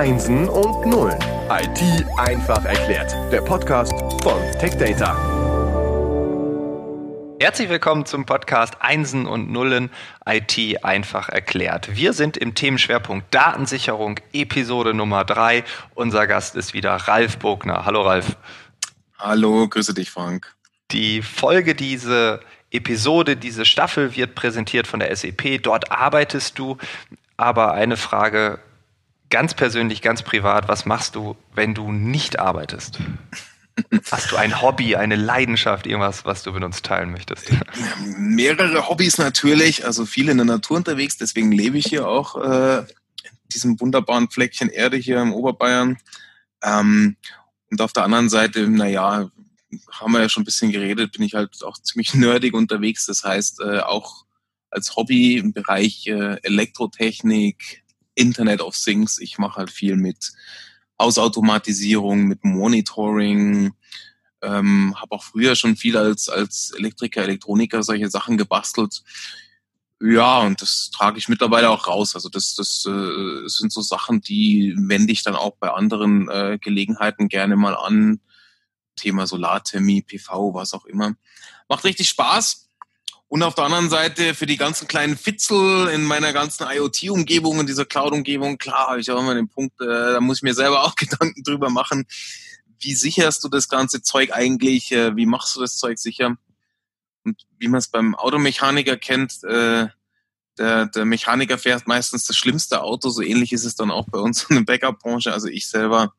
Einsen und Nullen. IT einfach erklärt. Der Podcast von TechData. Herzlich willkommen zum Podcast Einsen und Nullen IT einfach erklärt. Wir sind im Themenschwerpunkt Datensicherung, Episode Nummer drei. Unser Gast ist wieder Ralf Bogner. Hallo Ralf. Hallo, grüße dich, Frank. Die Folge, diese Episode, diese Staffel wird präsentiert von der SEP. Dort arbeitest du. Aber eine Frage ganz persönlich, ganz privat, was machst du, wenn du nicht arbeitest? Hast du ein Hobby, eine Leidenschaft, irgendwas, was du mit uns teilen möchtest? Mehrere Hobbys natürlich, also viel in der Natur unterwegs, deswegen lebe ich hier auch äh, in diesem wunderbaren Fleckchen Erde hier im Oberbayern. Ähm, und auf der anderen Seite, naja, haben wir ja schon ein bisschen geredet, bin ich halt auch ziemlich nerdig unterwegs. Das heißt, äh, auch als Hobby im Bereich äh, Elektrotechnik, Internet of Things. Ich mache halt viel mit Hausautomatisierung, mit Monitoring. Ähm, habe auch früher schon viel als, als Elektriker, Elektroniker solche Sachen gebastelt. Ja, und das trage ich mittlerweile auch raus. Also das, das äh, sind so Sachen, die wende ich dann auch bei anderen äh, Gelegenheiten gerne mal an. Thema Solarthermie, PV, was auch immer. Macht richtig Spaß. Und auf der anderen Seite für die ganzen kleinen Fitzel in meiner ganzen IoT-Umgebung, in dieser Cloud-Umgebung, klar, habe ich auch immer den Punkt, äh, da muss ich mir selber auch Gedanken drüber machen. Wie sicherst du das ganze Zeug eigentlich? Äh, wie machst du das Zeug sicher? Und wie man es beim Automechaniker kennt, äh, der, der Mechaniker fährt meistens das schlimmste Auto. So ähnlich ist es dann auch bei uns in der Backup-Branche. Also ich selber,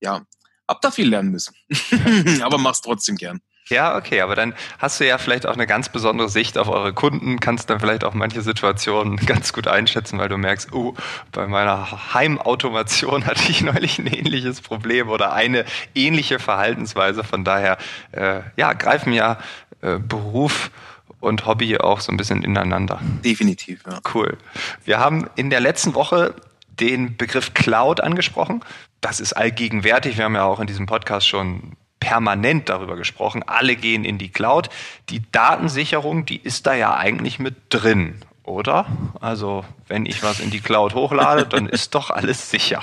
ja, hab da viel lernen müssen. Aber mach's trotzdem gern. Ja, okay, aber dann hast du ja vielleicht auch eine ganz besondere Sicht auf eure Kunden, kannst dann vielleicht auch manche Situationen ganz gut einschätzen, weil du merkst, oh, bei meiner Heimautomation hatte ich neulich ein ähnliches Problem oder eine ähnliche Verhaltensweise. Von daher, äh, ja, greifen ja äh, Beruf und Hobby auch so ein bisschen ineinander. Definitiv, ja. Cool. Wir haben in der letzten Woche den Begriff Cloud angesprochen. Das ist allgegenwärtig. Wir haben ja auch in diesem Podcast schon permanent darüber gesprochen. Alle gehen in die Cloud. Die Datensicherung, die ist da ja eigentlich mit drin, oder? Also, wenn ich was in die Cloud hochlade, dann ist doch alles sicher.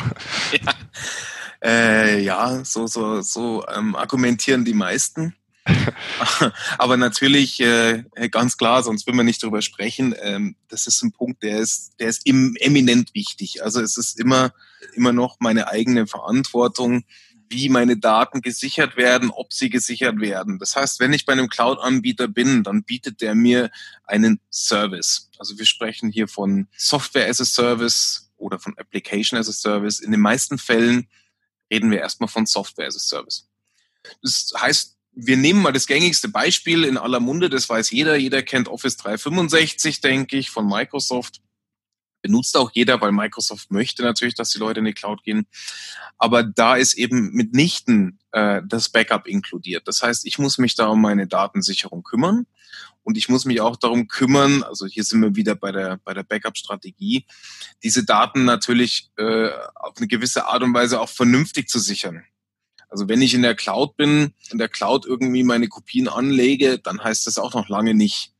Ja, äh, ja so, so, so ähm, argumentieren die meisten. Aber natürlich äh, ganz klar, sonst will man nicht drüber sprechen. Ähm, das ist ein Punkt, der ist, der ist im, eminent wichtig. Also es ist immer, immer noch meine eigene Verantwortung, wie meine Daten gesichert werden, ob sie gesichert werden. Das heißt, wenn ich bei einem Cloud-Anbieter bin, dann bietet der mir einen Service. Also wir sprechen hier von Software as a Service oder von Application as a Service. In den meisten Fällen reden wir erstmal von Software as a Service. Das heißt, wir nehmen mal das gängigste Beispiel in aller Munde, das weiß jeder. Jeder kennt Office 365, denke ich, von Microsoft benutzt auch jeder, weil Microsoft möchte natürlich, dass die Leute in die Cloud gehen. Aber da ist eben mitnichten äh, das Backup inkludiert. Das heißt, ich muss mich da um meine Datensicherung kümmern und ich muss mich auch darum kümmern, also hier sind wir wieder bei der, bei der Backup-Strategie, diese Daten natürlich äh, auf eine gewisse Art und Weise auch vernünftig zu sichern. Also wenn ich in der Cloud bin, in der Cloud irgendwie meine Kopien anlege, dann heißt das auch noch lange nicht,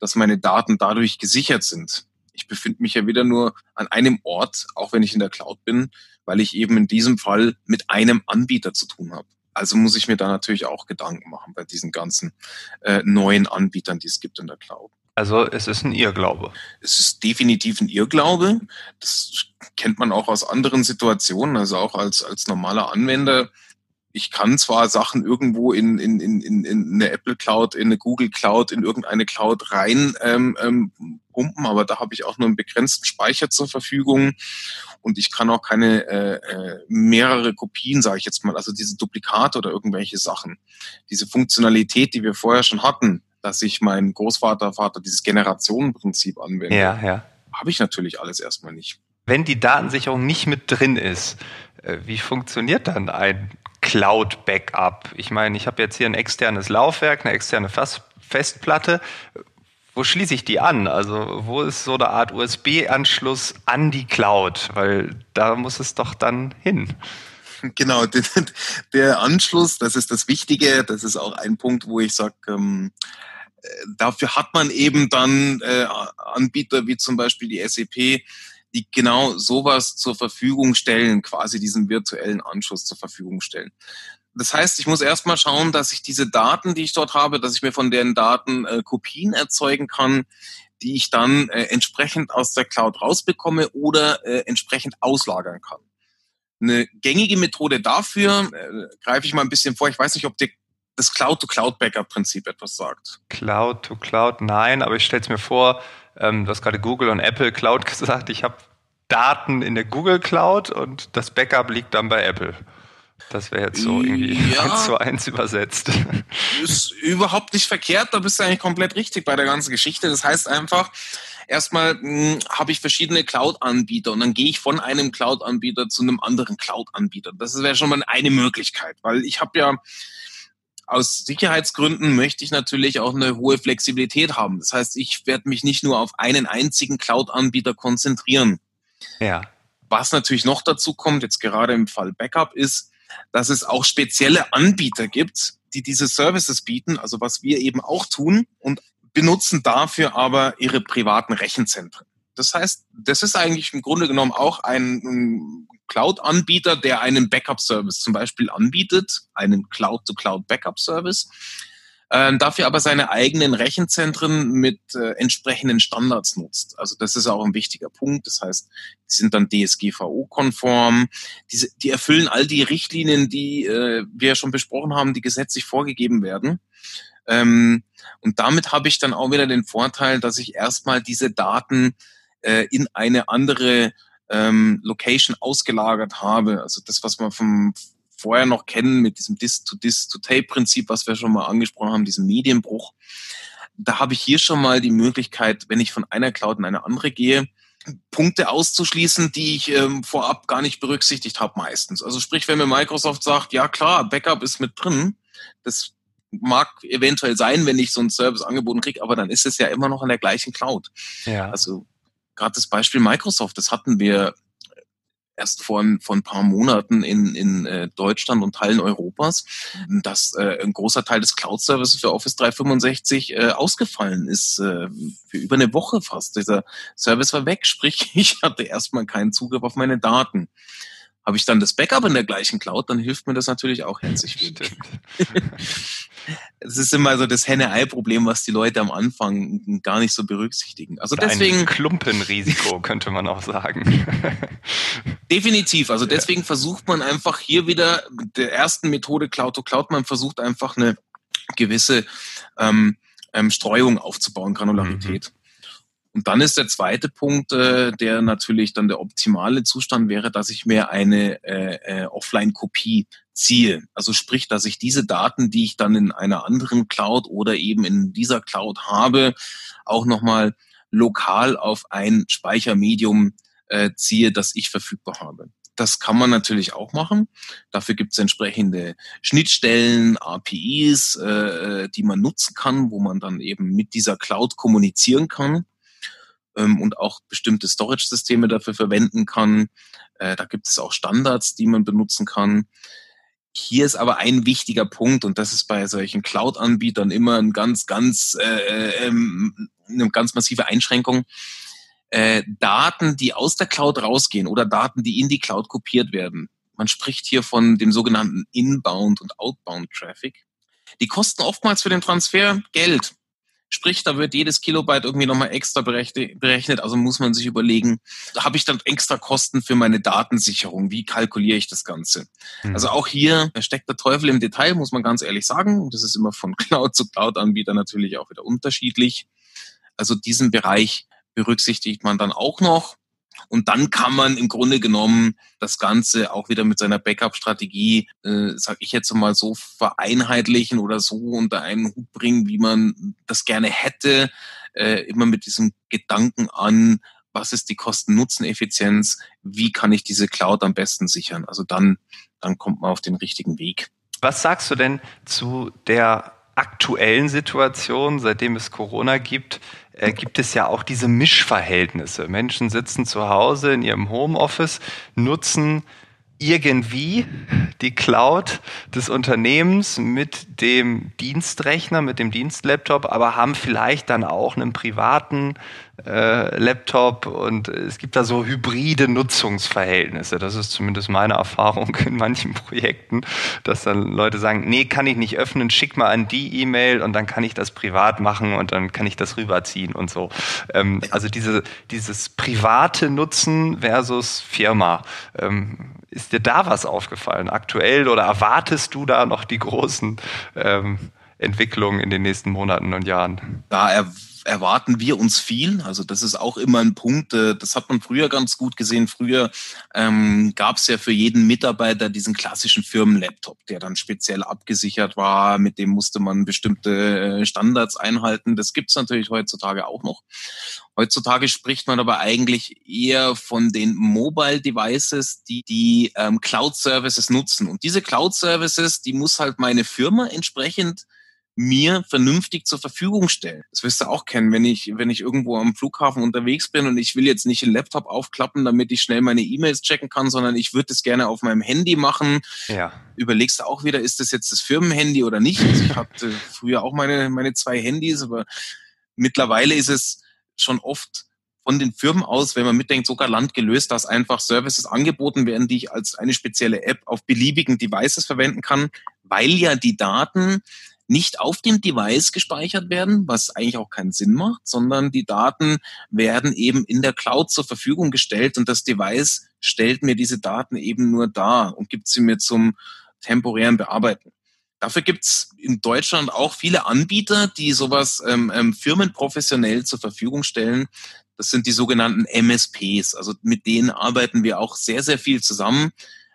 dass meine Daten dadurch gesichert sind ich befinde mich ja wieder nur an einem Ort, auch wenn ich in der Cloud bin, weil ich eben in diesem Fall mit einem Anbieter zu tun habe. Also muss ich mir da natürlich auch Gedanken machen bei diesen ganzen äh, neuen Anbietern, die es gibt in der Cloud. Also es ist ein Irrglaube. Es ist definitiv ein Irrglaube. Das kennt man auch aus anderen Situationen, also auch als, als normaler Anwender ich kann zwar Sachen irgendwo in, in, in, in in eine Apple Cloud, in eine Google Cloud, in irgendeine Cloud rein ähm, ähm, pumpen, aber da habe ich auch nur einen begrenzten Speicher zur Verfügung und ich kann auch keine äh, äh, mehrere Kopien, sage ich jetzt mal, also diese Duplikate oder irgendwelche Sachen. Diese Funktionalität, die wir vorher schon hatten, dass ich meinen Großvater, Vater dieses Generationenprinzip anwende, ja, ja. habe ich natürlich alles erstmal nicht. Wenn die Datensicherung nicht mit drin ist, wie funktioniert dann ein Cloud-Backup? Ich meine, ich habe jetzt hier ein externes Laufwerk, eine externe Festplatte. Wo schließe ich die an? Also wo ist so eine Art USB-Anschluss an die Cloud? Weil da muss es doch dann hin. Genau, der, Anschluss, das ist das Wichtige. Das ist auch ein Punkt, wo ich sage, ähm, äh, dafür hat man eben dann äh, Anbieter wie zum Beispiel die SAP, die genau sowas zur Verfügung stellen, quasi diesen virtuellen Anschluss zur Verfügung stellen. Das heißt, ich muss erstmal schauen, dass ich diese Daten, die ich dort habe, dass ich mir von deren Daten äh, Kopien erzeugen kann, die ich dann äh, entsprechend aus der Cloud rausbekomme oder äh, entsprechend auslagern kann. Eine gängige Methode dafür, äh, greife ich mal ein bisschen vor, ich weiß nicht, ob dir das Cloud-to-Cloud-Backup-Prinzip etwas sagt. Cloud-to-Cloud, nein, aber ich stelle es mir vor, ähm, du hast gerade Google und Apple Cloud gesagt, ich habe Daten in der Google Cloud und das Backup liegt dann bei Apple. Das wäre jetzt so irgendwie ja, eins zu eins übersetzt. Ist überhaupt nicht verkehrt, da bist du eigentlich komplett richtig bei der ganzen Geschichte. Das heißt einfach, erstmal hm, habe ich verschiedene Cloud-Anbieter und dann gehe ich von einem Cloud-Anbieter zu einem anderen Cloud-Anbieter. Das wäre schon mal eine Möglichkeit, weil ich habe ja aus Sicherheitsgründen möchte ich natürlich auch eine hohe Flexibilität haben. Das heißt, ich werde mich nicht nur auf einen einzigen Cloud-Anbieter konzentrieren. Ja. Was natürlich noch dazu kommt, jetzt gerade im Fall Backup, ist, dass es auch spezielle Anbieter gibt, die diese Services bieten, also was wir eben auch tun und benutzen dafür aber ihre privaten Rechenzentren. Das heißt, das ist eigentlich im Grunde genommen auch ein Cloud-Anbieter, der einen Backup-Service zum Beispiel anbietet, einen Cloud-to-Cloud-Backup-Service, äh, dafür aber seine eigenen Rechenzentren mit äh, entsprechenden Standards nutzt. Also das ist auch ein wichtiger Punkt. Das heißt, die sind dann DSGVO-konform. Diese, die erfüllen all die Richtlinien, die äh, wir schon besprochen haben, die gesetzlich vorgegeben werden. Ähm, und damit habe ich dann auch wieder den Vorteil, dass ich erstmal diese Daten äh, in eine andere ähm, Location ausgelagert habe. Also das, was man vom vorher noch kennen mit diesem Disk-to-Disk-to-Tape-Prinzip, was wir schon mal angesprochen haben, diesem Medienbruch. Da habe ich hier schon mal die Möglichkeit, wenn ich von einer Cloud in eine andere gehe, Punkte auszuschließen, die ich ähm, vorab gar nicht berücksichtigt habe meistens. Also sprich, wenn mir Microsoft sagt, ja klar, Backup ist mit drin, das mag eventuell sein, wenn ich so einen Service angeboten kriege, aber dann ist es ja immer noch in der gleichen Cloud. Ja. Also gerade das Beispiel Microsoft, das hatten wir erst vor, vor ein paar Monaten in, in äh, Deutschland und Teilen Europas, dass äh, ein großer Teil des Cloud-Services für Office 365 äh, ausgefallen ist, äh, für über eine Woche fast. Dieser Service war weg, sprich, ich hatte erstmal keinen Zugriff auf meine Daten. Habe ich dann das Backup in der gleichen Cloud, dann hilft mir das natürlich auch herzlich Stimmt. Es ist immer so das Henne-Ei-Problem, was die Leute am Anfang gar nicht so berücksichtigen. Also Oder deswegen. Ein Klumpenrisiko, könnte man auch sagen. Definitiv. Also deswegen ja. versucht man einfach hier wieder mit der ersten Methode Cloud to Cloud, man versucht einfach eine gewisse ähm, ähm, Streuung aufzubauen, Granularität. Mhm. Und dann ist der zweite Punkt, äh, der natürlich dann der optimale Zustand wäre, dass ich mir eine äh, äh, Offline-Kopie ziehe. Also sprich, dass ich diese Daten, die ich dann in einer anderen Cloud oder eben in dieser Cloud habe, auch nochmal lokal auf ein Speichermedium äh, ziehe, das ich verfügbar habe. Das kann man natürlich auch machen. Dafür gibt es entsprechende Schnittstellen, APIs, äh, die man nutzen kann, wo man dann eben mit dieser Cloud kommunizieren kann ähm, und auch bestimmte Storage-Systeme dafür verwenden kann. Äh, da gibt es auch Standards, die man benutzen kann. Hier ist aber ein wichtiger Punkt und das ist bei solchen Cloud-Anbietern immer ein ganz, ganz, äh, ähm, eine ganz massive Einschränkung. Äh, Daten, die aus der Cloud rausgehen oder Daten, die in die Cloud kopiert werden. Man spricht hier von dem sogenannten Inbound und Outbound Traffic. Die kosten oftmals für den Transfer Geld. Sprich, da wird jedes Kilobyte irgendwie nochmal extra berechnet. Also muss man sich überlegen, habe ich dann extra Kosten für meine Datensicherung? Wie kalkuliere ich das Ganze? Mhm. Also auch hier steckt der Teufel im Detail, muss man ganz ehrlich sagen. Und das ist immer von Cloud zu Cloud-Anbieter natürlich auch wieder unterschiedlich. Also diesen Bereich berücksichtigt man dann auch noch. Und dann kann man im Grunde genommen das Ganze auch wieder mit seiner Backup-Strategie, äh, sag ich jetzt mal so, vereinheitlichen oder so unter einen Hut bringen, wie man das gerne hätte. Äh, immer mit diesem Gedanken an, was ist die Kosten-Nutzen-Effizienz, wie kann ich diese Cloud am besten sichern. Also dann, dann kommt man auf den richtigen Weg. Was sagst du denn zu der aktuellen Situation, seitdem es Corona gibt, äh, gibt es ja auch diese Mischverhältnisse. Menschen sitzen zu Hause in ihrem Homeoffice, nutzen irgendwie die Cloud des Unternehmens mit dem Dienstrechner, mit dem Dienstlaptop, aber haben vielleicht dann auch einen privaten äh, Laptop und es gibt da so hybride Nutzungsverhältnisse. Das ist zumindest meine Erfahrung in manchen Projekten, dass dann Leute sagen, nee, kann ich nicht öffnen, schick mal an die E-Mail und dann kann ich das privat machen und dann kann ich das rüberziehen und so. Ähm, also diese, dieses private Nutzen versus Firma. Ähm, ist dir da was aufgefallen aktuell oder erwartest du da noch die großen ähm, Entwicklungen in den nächsten Monaten und Jahren? Da er erwarten wir uns viel. Also das ist auch immer ein Punkt, äh, das hat man früher ganz gut gesehen. Früher ähm, gab es ja für jeden Mitarbeiter diesen klassischen Firmenlaptop, der dann speziell abgesichert war. Mit dem musste man bestimmte äh, Standards einhalten. Das gibt's natürlich heutzutage auch noch. Heutzutage spricht man aber eigentlich eher von den Mobile Devices, die die ähm, Cloud Services nutzen. Und diese Cloud Services, die muss halt meine Firma entsprechend mir vernünftig zur Verfügung stellen. Das wirst du auch kennen, wenn ich, wenn ich irgendwo am Flughafen unterwegs bin und ich will jetzt nicht einen Laptop aufklappen, damit ich schnell meine E-Mails checken kann, sondern ich würde es gerne auf meinem Handy machen. Ja. Überlegst du auch wieder, ist das jetzt das Firmenhandy oder nicht? Also ich hatte früher auch meine, meine zwei Handys, aber mittlerweile ist es schon oft von den Firmen aus, wenn man mitdenkt, sogar landgelöst, dass einfach Services angeboten werden, die ich als eine spezielle App auf beliebigen Devices verwenden kann, weil ja die Daten nicht auf dem Device gespeichert werden, was eigentlich auch keinen Sinn macht, sondern die Daten werden eben in der Cloud zur Verfügung gestellt und das Device stellt mir diese Daten eben nur dar und gibt sie mir zum temporären Bearbeiten. Dafür gibt's in Deutschland auch viele Anbieter, die sowas ähm, ähm, firmenprofessionell zur Verfügung stellen. Das sind die sogenannten MSPs. Also mit denen arbeiten wir auch sehr, sehr viel zusammen.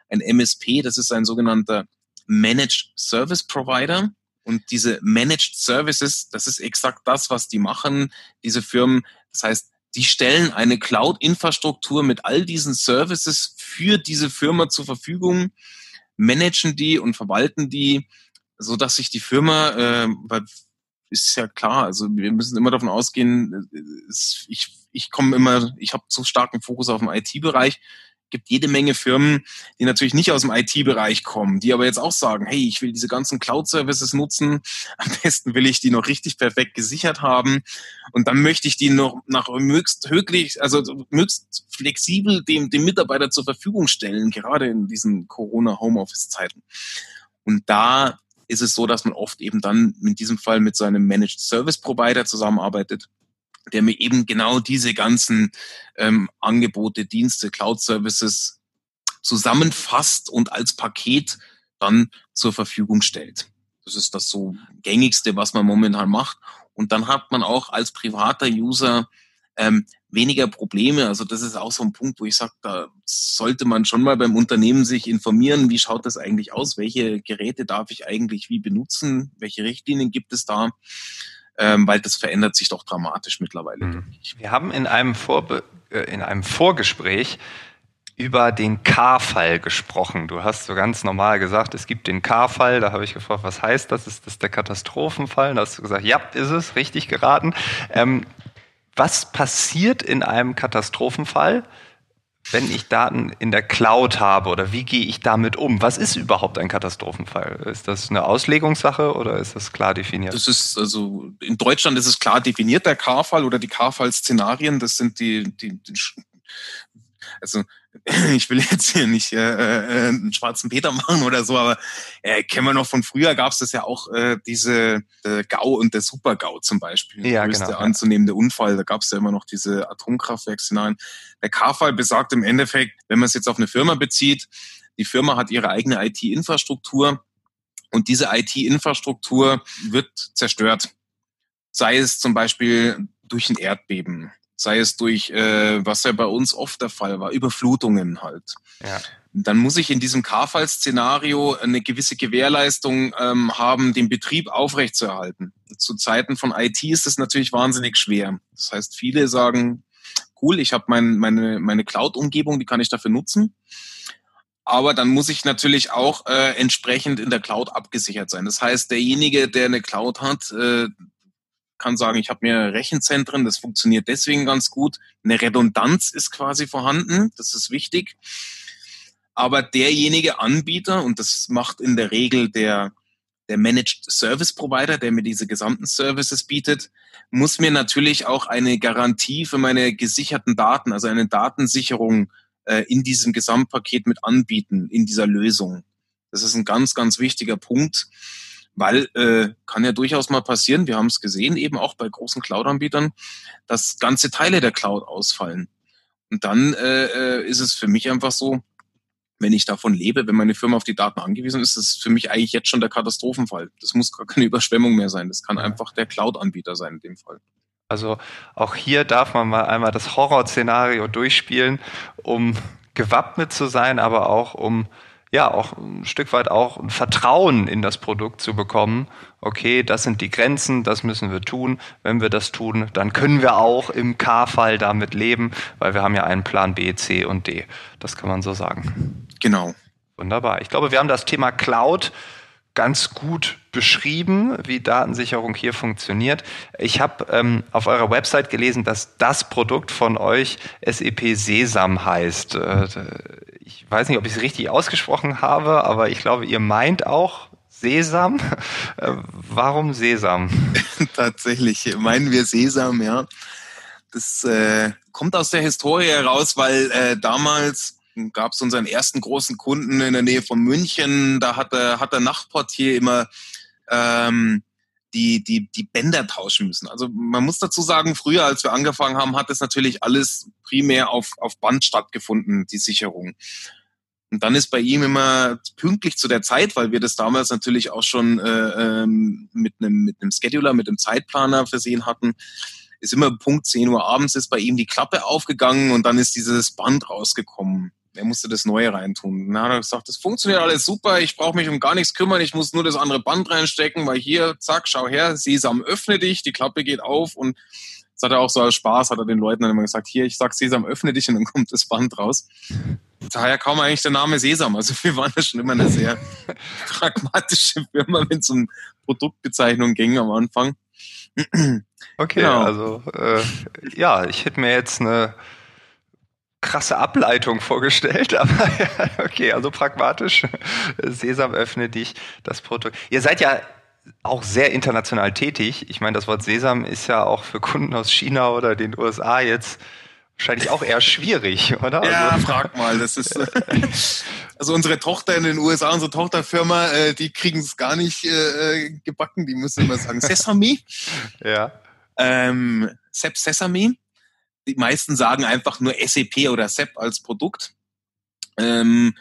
Ein MSP, das ist ein sogenannter Managed Service Provider. Und diese Managed Services, das ist exakt das, was die machen, diese Firmen. Das heißt, die stellen eine Cloud-Infrastruktur mit all diesen Services für diese Firma zur Verfügung, managen die und verwalten die, so dass sich die Firma, äh, ist ja klar, also wir müssen immer davon ausgehen, ich, ich komme immer, ich habe so starken Fokus auf den IT-Bereich, gibt jede Menge Firmen, die natürlich nicht aus dem IT-Bereich kommen, die aber jetzt auch sagen, hey, ich will diese ganzen Cloud-Services nutzen. Am besten will ich die noch richtig perfekt gesichert haben. Und dann möchte ich die noch nach möglichst höchlich, also möglichst flexibel dem, dem Mitarbeiter zur Verfügung stellen, gerade in diesen Corona-Homeoffice-Zeiten. Und da ist es so, dass man oft eben dann in diesem Fall mit so einem Managed Service Provider zusammenarbeitet, der mir eben genau diese ganzen ähm, Angebote, Dienste, Cloud-Services zusammenfasst und als Paket dann zur Verfügung stellt. Das ist das so gängigste, was man momentan macht. Und dann hat man auch als privater User ähm, weniger Probleme. Also das ist auch so ein Punkt, wo ich sage, da sollte man schon mal beim Unternehmen sich informieren, wie schaut das eigentlich aus, welche Geräte darf ich eigentlich wie benutzen, welche Richtlinien gibt es da ähm, weil das verändert sich doch dramatisch mittlerweile. Mhm. Wir haben in einem, Vorbe äh, in einem Vorgespräch über den K-Fall gesprochen. Du hast so ganz normal gesagt, es gibt den K-Fall. Da habe ich gefragt, was heißt das? Ist das der Katastrophenfall? Da hast du gesagt, ja, ist es, richtig geraten. Ähm, was passiert in einem Katastrophenfall? Wenn ich Daten in der Cloud habe oder wie gehe ich damit um? Was ist überhaupt ein Katastrophenfall? Ist das eine Auslegungssache oder ist das klar definiert? Das ist also in Deutschland ist es klar definiert der K-Fall oder die K-Fall-Szenarien. Das sind die, die, die also ich will jetzt hier nicht äh, äh, einen schwarzen Peter machen oder so, aber äh, kennen wir noch von früher, gab es das ja auch, äh, diese äh, GAU und der Super-GAU zum Beispiel. Ja, der genau, anzunehmende ja. Unfall, da gab es ja immer noch diese Atomkraftwerksszenarien. Der K-Fall besagt im Endeffekt, wenn man es jetzt auf eine Firma bezieht, die Firma hat ihre eigene IT-Infrastruktur und diese IT-Infrastruktur wird zerstört. Sei es zum Beispiel durch ein Erdbeben, sei es durch, äh, was ja bei uns oft der Fall war, Überflutungen halt. Ja. Dann muss ich in diesem K-Fall-Szenario eine gewisse Gewährleistung ähm, haben, den Betrieb aufrechtzuerhalten. Zu Zeiten von IT ist das natürlich wahnsinnig schwer. Das heißt, viele sagen, cool, ich habe mein, meine, meine Cloud-Umgebung, die kann ich dafür nutzen. Aber dann muss ich natürlich auch äh, entsprechend in der Cloud abgesichert sein. Das heißt, derjenige, der eine Cloud hat, äh, kann sagen, ich habe mir Rechenzentren, das funktioniert deswegen ganz gut. Eine Redundanz ist quasi vorhanden, das ist wichtig. Aber derjenige Anbieter, und das macht in der Regel der, der Managed Service Provider, der mir diese gesamten Services bietet, muss mir natürlich auch eine Garantie für meine gesicherten Daten, also eine Datensicherung äh, in diesem Gesamtpaket mit anbieten, in dieser Lösung. Das ist ein ganz, ganz wichtiger Punkt, weil äh, kann ja durchaus mal passieren, wir haben es gesehen, eben auch bei großen Cloud-Anbietern, dass ganze Teile der Cloud ausfallen. Und dann äh, äh ist es für mich einfach so, wenn ich davon lebe, wenn meine Firma auf die Daten angewiesen ist, ist es für mich eigentlich jetzt schon der Katastrophenfall. Das muss gar keine Überschwemmung mehr sein. Das kann einfach der Cloud-Anbieter sein in dem Fall. Also auch hier darf man mal einmal das Horrorszenario durchspielen, um gewappnet zu sein, aber auch um ja auch ein Stück weit auch ein Vertrauen in das Produkt zu bekommen. Okay, das sind die Grenzen, das müssen wir tun. Wenn wir das tun, dann können wir auch im K-Fall damit leben, weil wir haben ja einen Plan B, C und D. Das kann man so sagen. Genau. Wunderbar. Ich glaube, wir haben das Thema Cloud ganz gut beschrieben, wie Datensicherung hier funktioniert. Ich habe ähm, auf eurer Website gelesen, dass das Produkt von euch SEP Sesam heißt. Äh, ich weiß nicht, ob ich es richtig ausgesprochen habe, aber ich glaube, ihr meint auch Sesam. Äh, warum Sesam? Tatsächlich meinen wir Sesam, ja. Das äh, kommt aus der Historie heraus, weil äh, damals gab es unseren ersten großen Kunden in der Nähe von München. Da hat der, hat der Nachtportier immer ähm, die, die, die Bänder tauschen müssen. Also man muss dazu sagen, früher, als wir angefangen haben, hat das natürlich alles primär auf, auf Band stattgefunden, die Sicherung. Und dann ist bei ihm immer pünktlich zu der Zeit, weil wir das damals natürlich auch schon äh, ähm, mit einem mit einem Scheduler, mit einem Zeitplaner versehen hatten, ist immer Punkt 10 Uhr abends ist bei ihm die Klappe aufgegangen und dann ist dieses Band rausgekommen er musste das Neue reintun. Dann hat er gesagt, das funktioniert alles super, ich brauche mich um gar nichts kümmern, ich muss nur das andere Band reinstecken, weil hier, zack, schau her, Sesam, öffne dich, die Klappe geht auf und das hat er auch so als Spaß, hat er den Leuten dann immer gesagt, hier, ich sag Sesam, öffne dich und dann kommt das Band raus. Daher kam eigentlich der Name Sesam. Also wir waren ja schon immer eine sehr pragmatische Firma, wenn es um Produktbezeichnung ging am Anfang. Okay, genau. also äh, ja, ich hätte mir jetzt eine krasse Ableitung vorgestellt, aber okay, also pragmatisch. Sesam öffne dich, das Produkt. Ihr seid ja auch sehr international tätig. Ich meine, das Wort Sesam ist ja auch für Kunden aus China oder den USA jetzt wahrscheinlich auch eher schwierig, oder? Ja, also, frag mal. Das ist also unsere Tochter in den USA, unsere Tochterfirma, äh, die kriegen es gar nicht äh, gebacken. Die müssen immer sagen Sesame. Ja. Ähm, Sesame die meisten sagen einfach nur SAP oder SAP als Produkt. Ähm,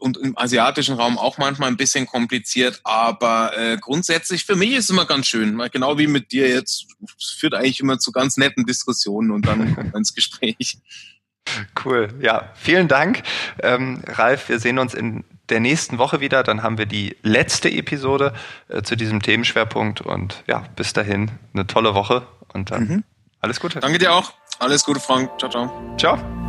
und im asiatischen Raum auch manchmal ein bisschen kompliziert, aber äh, grundsätzlich für mich ist es immer ganz schön, genau wie mit dir jetzt, führt eigentlich immer zu ganz netten Diskussionen und dann kommt man ins Gespräch. Cool, ja, vielen Dank, ähm, Ralf. Wir sehen uns in der nächsten Woche wieder. Dann haben wir die letzte Episode äh, zu diesem Themenschwerpunkt und ja, bis dahin eine tolle Woche und dann mhm. alles Gute. Danke dir auch. Alles Gute, Frank. Ciao, ciao. Ciao.